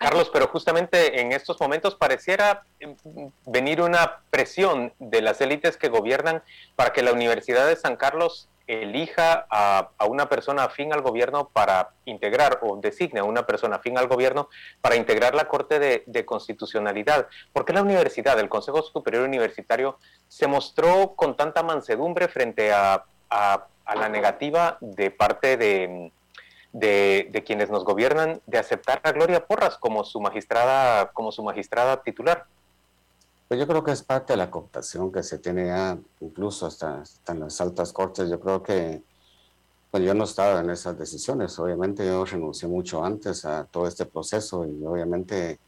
Carlos, pero justamente en estos momentos pareciera mm, venir una presión de las élites que gobiernan para que la Universidad de San Carlos elija a, una persona afín al gobierno para integrar o designe a una persona afín al gobierno para integrar la Corte de, Constitucionalidad. ¿Por qué la universidad, el Consejo Superior Universitario, se mostró con tanta mansedumbre frente a, la negativa de parte de, de, quienes nos gobiernan de aceptar a Gloria Porras como su magistrada, como su magistrada titular? Pues yo creo que es parte de la cooptación que se tiene ya, incluso hasta, en las altas cortes. Yo creo que, pues yo no estaba en esas decisiones. Obviamente yo renuncié mucho antes a todo este proceso y obviamente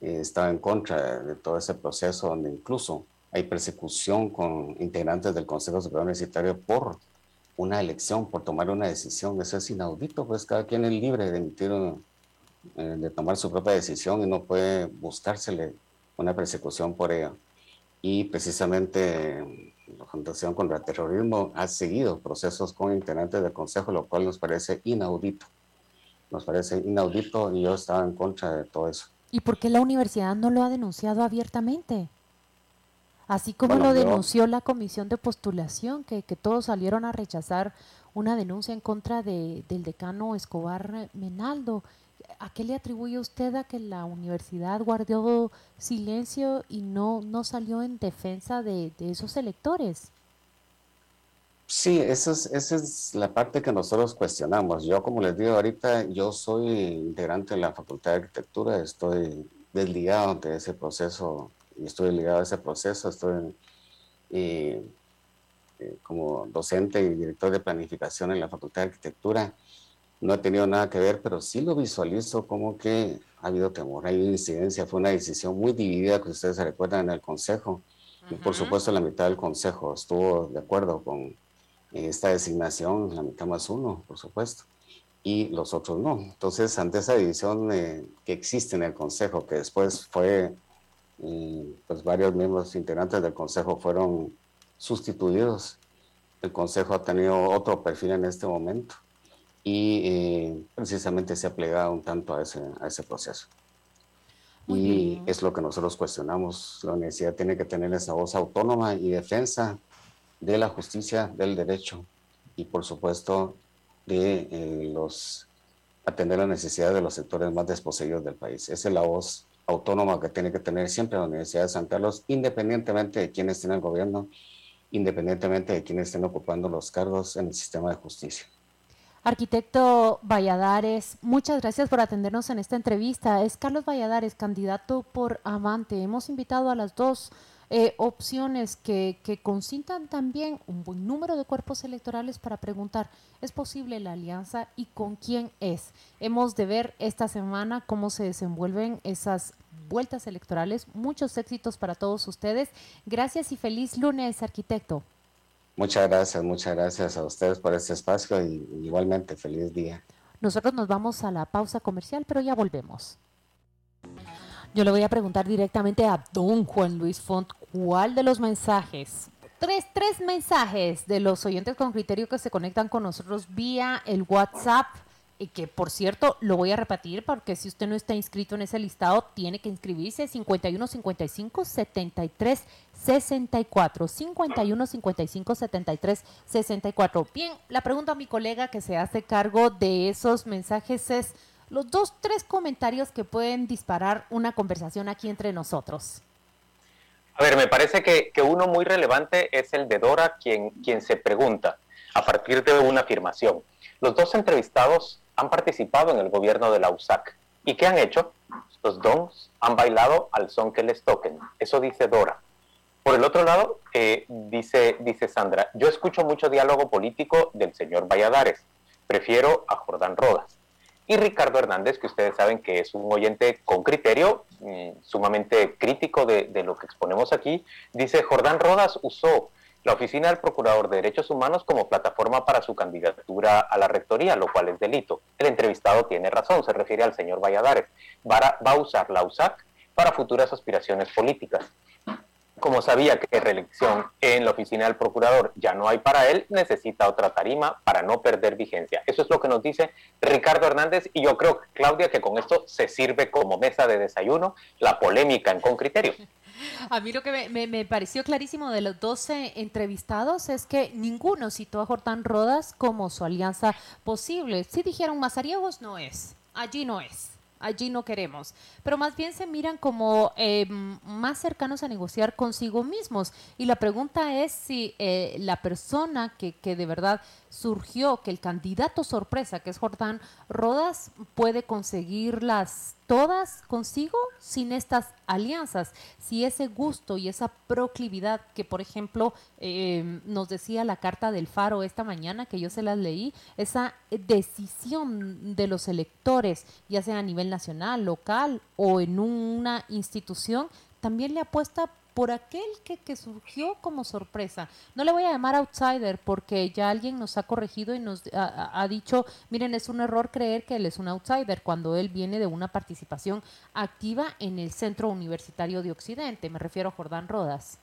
eh, estaba en contra de todo ese proceso donde incluso hay persecución con integrantes del Consejo Superior Universitario por una elección, por tomar una decisión. Eso es inaudito, pues cada quien es libre de emitir, eh, de tomar su propia decisión y no puede buscársele una persecución por ello. Y precisamente la Fundación contra el Terrorismo ha seguido procesos con integrantes del Consejo, lo cual nos parece inaudito. Nos parece inaudito y yo estaba en contra de todo eso. ¿Y por qué la universidad no lo ha denunciado abiertamente? Así como lo denunció la comisión de postulación, que, que, todos salieron a rechazar una denuncia en contra de, del decano Escobar Menaldo. ¿A qué le atribuye usted a que la universidad guardó silencio y no, no salió en defensa de, esos electores? Sí, esa es, esa es la parte que nosotros cuestionamos. Yo, como les digo ahorita, yo soy integrante de la Facultad de Arquitectura, estoy desligado de ese proceso y estoy ligado a ese proceso, estoy eh, eh, como docente y director de planificación en la Facultad de Arquitectura no ha tenido nada que ver, pero sí lo visualizo como que ha habido temor, ha habido incidencia, fue una decisión muy dividida que ustedes se recuerdan en el Consejo. Y por supuesto la mitad del Consejo estuvo de acuerdo con esta designación, la mitad más uno, por supuesto, y los otros no. Entonces, ante esa división eh, que existe en el Consejo, que después fue, eh, pues varios miembros integrantes del Consejo fueron sustituidos, el Consejo ha tenido otro perfil en este momento y eh, precisamente se ha plegado un tanto a ese, a ese proceso. y es lo que nosotros cuestionamos. La universidad tiene que tener esa voz autónoma y defensa de la justicia, del derecho y por supuesto de eh, los atender las necesidades de los sectores más desposeídos del país. Esa es la voz autónoma que tiene que tener siempre la Universidad de San Carlos, independientemente de quién esté en el gobierno, independientemente de quién estén ocupando los cargos en el sistema de justicia. Arquitecto Valladares, muchas gracias por atendernos en esta entrevista. Es Carlos Valladares, candidato por Amante. Hemos invitado a las dos eh, opciones que, que consintan también un buen número de cuerpos electorales para preguntar, ¿es posible la alianza y con quién es? Hemos de ver esta semana cómo se desenvuelven esas vueltas electorales. Muchos éxitos para todos ustedes. Gracias y feliz lunes, arquitecto. Muchas gracias, muchas gracias a ustedes por este espacio y igualmente feliz día. Nosotros nos vamos a la pausa comercial, pero ya volvemos. Yo le voy a preguntar directamente a don Juan Luis Font, ¿cuál de los mensajes, tres, tres mensajes de los oyentes con criterio que se conectan con nosotros vía el WhatsApp y que por cierto lo voy a repetir porque si usted no está inscrito en ese listado tiene que inscribirse 51 55 73 64 51 55 73 64 bien la pregunta a mi colega que se hace cargo de esos mensajes es los dos tres comentarios que pueden disparar una conversación aquí entre nosotros a ver me parece que, que uno muy relevante es el de Dora quien quien se pregunta a partir de una afirmación los dos entrevistados han participado en el gobierno de la USAC. ¿Y qué han hecho? Los dons han bailado al son que les toquen. Eso dice Dora. Por el otro lado, eh, dice, dice Sandra, yo escucho mucho diálogo político del señor Valladares. Prefiero a Jordán Rodas. Y Ricardo Hernández, que ustedes saben que es un oyente con criterio, mm, sumamente crítico de, de lo que exponemos aquí, dice, Jordán Rodas usó la Oficina del Procurador de Derechos Humanos como plataforma para su candidatura a la rectoría, lo cual es delito. El entrevistado tiene razón, se refiere al señor Valladares. Va a, usar la USAC para futuras aspiraciones políticas. Como sabía que reelección en la oficina del procurador ya no hay para él, necesita otra tarima para no perder vigencia. Eso es lo que nos dice Ricardo Hernández y yo creo, Claudia, que con esto se sirve como mesa de desayuno la polémica en con criterio. (laughs) A mí lo que me, pareció clarísimo de los 12 entrevistados es que ninguno citó a Jordán Rodas como su alianza posible. Si dijeron Mazariegos, no es. Allí no es allí no queremos, pero más bien se miran como eh, más cercanos a negociar consigo mismos. Y la pregunta es si eh, la persona que, que, de verdad surgió, que el candidato sorpresa, que es Jordán Rodas, puede conseguirlas todas consigo sin estas alianzas. Si ese gusto y esa proclividad que, por ejemplo, eh, nos decía la carta del Faro esta mañana, que yo se las leí, esa decisión de los electores, ya sea a nivel nacional, local o en una institución, también le apuesta por aquel que, que, surgió como sorpresa. No le voy a llamar outsider porque ya alguien nos ha corregido y nos ha, dicho, miren, es un error creer que él es un outsider cuando él viene de una participación activa en el Centro Universitario de Occidente. Me refiero a Jordán Rodas.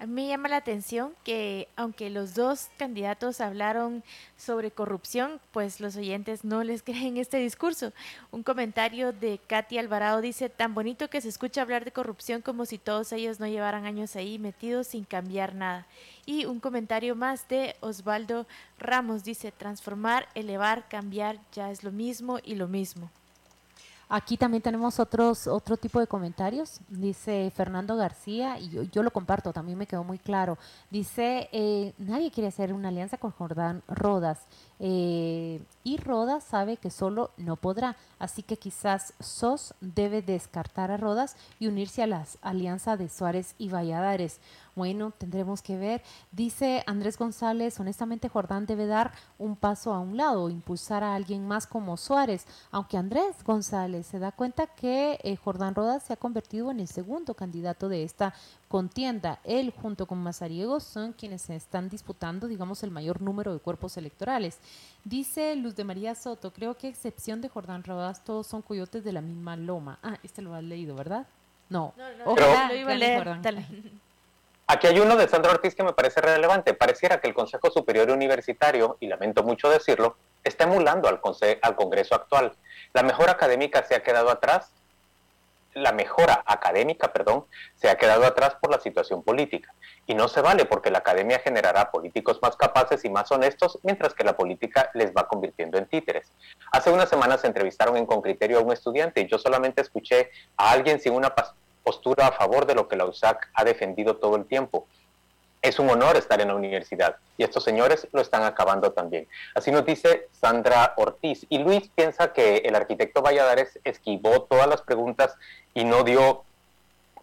A mí me llama la atención que aunque los dos candidatos hablaron sobre corrupción, pues los oyentes no les (laughs) creen este discurso. Un comentario de Katy Alvarado dice, tan bonito que se escucha hablar de corrupción como si todos ellos no llevaran años ahí metidos sin cambiar nada. Y un comentario más de Osvaldo Ramos dice, transformar, elevar, cambiar, ya es lo mismo y lo mismo. Aquí también tenemos otros otro tipo de comentarios. Dice Fernando García, y yo, lo comparto, también me quedó muy claro. Dice, eh, nadie quiere hacer una alianza con Jordán Rodas. Eh, y Rodas sabe que solo no podrá. Así que quizás SOS debe descartar a Rodas y unirse a la alianza de Suárez y Valladares. Bueno, tendremos que ver. Dice Andrés González, honestamente Jordán debe dar un paso a un lado, impulsar a alguien más como Suárez, aunque Andrés González se da cuenta que eh, Jordán Rodas se ha convertido en el segundo candidato de esta contienda. Él junto con Mazariego son quienes se están disputando, digamos, el mayor número de cuerpos electorales. Dice Luz de María Soto, creo que excepción de Jordán Rodas, todos son coyotes de la misma loma. Ah, este lo has leído, ¿verdad? No. no, lo iba a leer. Aquí hay uno de Sandro Ortiz que me parece relevante. Pareciera que el Consejo Superior Universitario, y lamento mucho decirlo, está emulando al, al Congreso actual. La mejor académica se ha quedado atrás la mejora académica, perdón, se ha quedado atrás por la situación política. Y no se vale porque la academia generará políticos más capaces y más honestos, mientras que la política les va convirtiendo en títeres. Hace unas semanas se entrevistaron en Concriterio a un estudiante y yo solamente escuché a alguien sin una postura a favor de lo que la USAC ha defendido todo el tiempo es un honor estar en la universidad y estos señores lo están acabando también. Así nos dice Sandra Ortiz. Y Luis piensa que el arquitecto Valladares esquivó todas las preguntas y no dio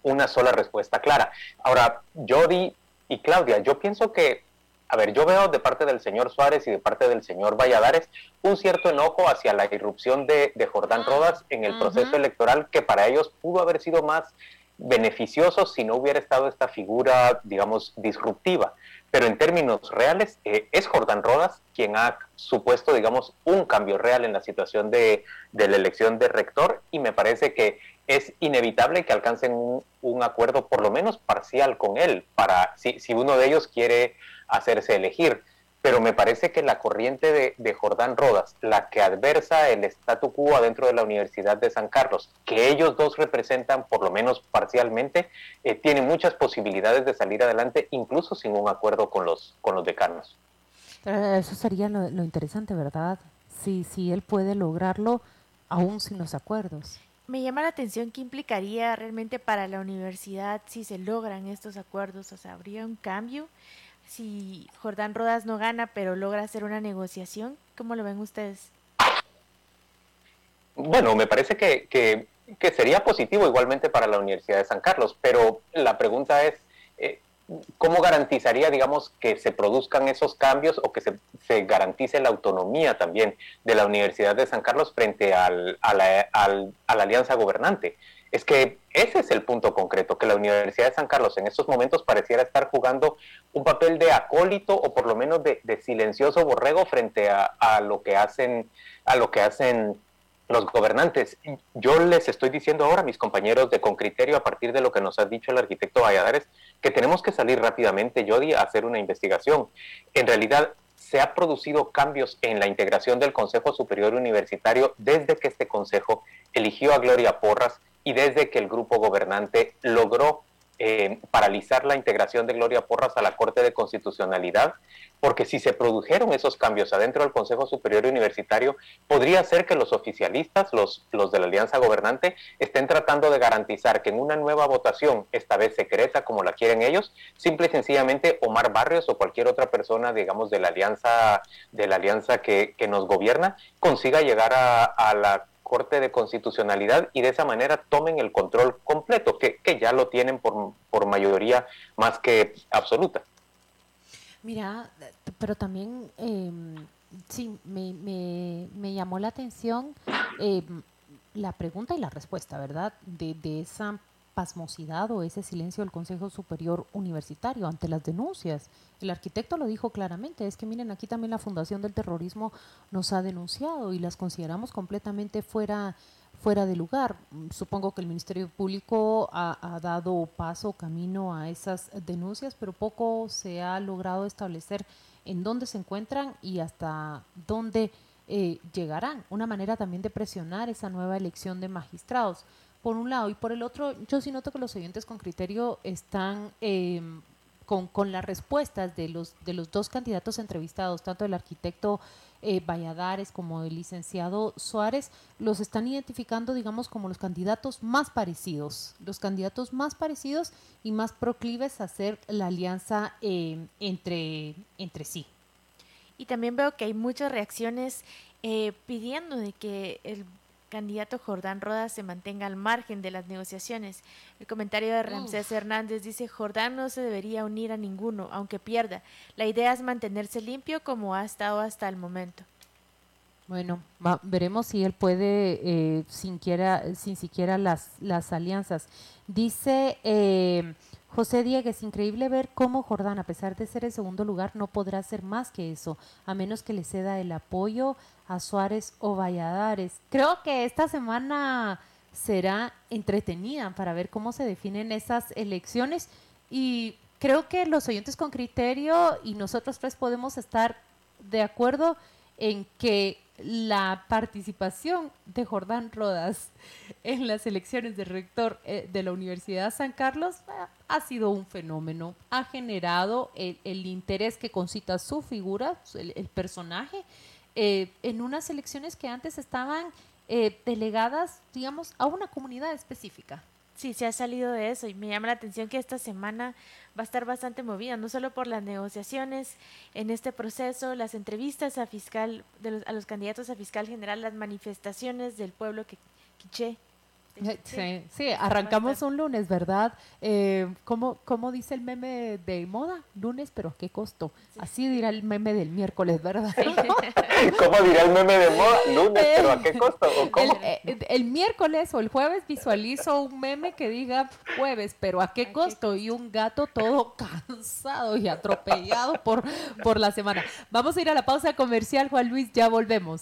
una sola respuesta clara. Ahora, Jody y Claudia, yo pienso que, a ver, yo veo de parte del señor Suárez y de parte del señor Valladares un cierto enojo hacia la irrupción de, Jordán Rodas en el proceso electoral que para ellos pudo haber sido más beneficioso si no hubiera estado esta figura, digamos, disruptiva. Pero en términos reales, eh, es Jordán Rodas quien ha supuesto, digamos, un cambio real en la situación de, la elección de rector y me parece que es inevitable que alcancen un, acuerdo por lo menos parcial con él, para si, si uno de ellos quiere hacerse elegir pero me parece que la corriente de, Jordán Rodas, la que adversa el statu quo adentro de la Universidad de San Carlos, que ellos dos representan por lo menos parcialmente, eh, tiene muchas posibilidades de salir adelante, incluso sin un acuerdo con los, con los decanos. Eso sería lo, interesante, ¿verdad? Si, si él puede lograrlo aún sin los acuerdos. Me llama la atención qué implicaría realmente para la universidad si se logran estos acuerdos, o sea, habría un cambio si Jordán Rodas no gana, pero logra hacer una negociación? ¿Cómo lo ven ustedes? Bueno, me parece que, que, sería positivo igualmente para la Universidad de San Carlos, pero la pregunta es, eh, ¿cómo garantizaría, digamos, que se produzcan esos cambios o que se, se garantice la autonomía también de la Universidad de San Carlos frente al, al, a la alianza gobernante? Es que ese es el punto concreto, que la Universidad de San Carlos en estos momentos pareciera estar jugando un papel de acólito o por lo menos de, silencioso borrego frente a, lo que hacen, a lo que hacen los gobernantes. Yo les estoy diciendo ahora, mis compañeros de Con Criterio, a partir de lo que nos ha dicho el arquitecto Valladares, que tenemos que salir rápidamente, Jody, a hacer una investigación. En realidad, se ha producido cambios en la integración del Consejo Superior Universitario desde que este Consejo eligió a Gloria Porras y desde que el grupo gobernante logró eh, paralizar la integración de Gloria Porras a la Corte de Constitucionalidad, porque si se produjeron esos cambios adentro del Consejo Superior Universitario, podría ser que los oficialistas, los, los de la Alianza Gobernante, estén tratando de garantizar que en una nueva votación, esta vez secreta como la quieren ellos, simple y sencillamente Omar Barrios o cualquier otra persona, digamos, de la alianza, de la alianza que, que nos gobierna, consiga llegar a, a la Corte de Constitucionalidad y de esa manera tomen el control completo, que, ya lo tienen por, por mayoría más que absoluta. Mira, pero también eh, sí, me, me, llamó la atención em, la pregunta y la respuesta, ¿verdad? De, de esa pasmosidad o ese silencio del Consejo Superior Universitario ante las denuncias. El arquitecto lo dijo claramente, es que miren, aquí también la Fundación del Terrorismo nos ha denunciado y las consideramos completamente fuera, fuera de lugar. Supongo que el Ministerio Público ha, dado paso, camino a esas denuncias, pero poco se ha logrado establecer en dónde se encuentran y hasta dónde eh, llegarán. Una manera también de presionar esa nueva elección de magistrados por un lado. Y por el otro, yo sí noto que los oyentes con criterio están em, con, con, las respuestas de los, de los dos candidatos entrevistados, tanto el arquitecto eh, Valladares como el licenciado Suárez, los están identificando, digamos, como los candidatos más parecidos, los candidatos más parecidos y más proclives a hacer la alianza em, entre, entre sí. Y también veo que hay muchas reacciones eh, pidiendo de que el candidato Jordán Rodas se mantenga al margen de las negociaciones. El comentario de Ramsés Hernández dice, Jordán no se debería unir a ninguno, aunque pierda. La idea es mantenerse limpio como ha estado hasta el momento. Bueno, veremos si él puede, eh, sin, sin siquiera las, las alianzas. Dice eh, José Diegues, increíble ver cómo Jordán, a pesar de ser el segundo lugar, no podrá hacer más que eso, a menos que le ceda el apoyo a Suárez o Valladares. Creo que esta semana será entretenida para ver cómo se definen esas elecciones y creo que los oyentes con criterio y nosotros tres podemos estar de acuerdo en que la participación de Jordán Rodas en las elecciones de rector eh, de la Universidad San Carlos eh, ha sido un fenómeno. Ha generado el, interés que concita su figura, el, personaje, eh, en unas elecciones que antes estaban delegadas, digamos, a una comunidad específica. Sí, se ha salido de eso y me llama la atención que esta semana va a estar bastante movida, no solo por las negociaciones en este proceso, las entrevistas a fiscal, de los, a los candidatos a fiscal general, las manifestaciones del pueblo que quiché Sí, sí, arrancamos un lunes, ¿verdad? Eh, ¿cómo, ¿Cómo dice el meme de moda? Lunes, pero ¿a qué costo? Así dirá el meme del miércoles, ¿verdad? (laughs) ¿Cómo dirá el meme de moda? Lunes, pero ¿a qué costo? Eh, el, miércoles o el jueves visualizo un meme que diga jueves, pero ¿a qué costo? Y un gato todo (laughs) cansado y atropellado por, por la semana. Vamos a ir a la pausa comercial, Juan Luis, ya volvemos.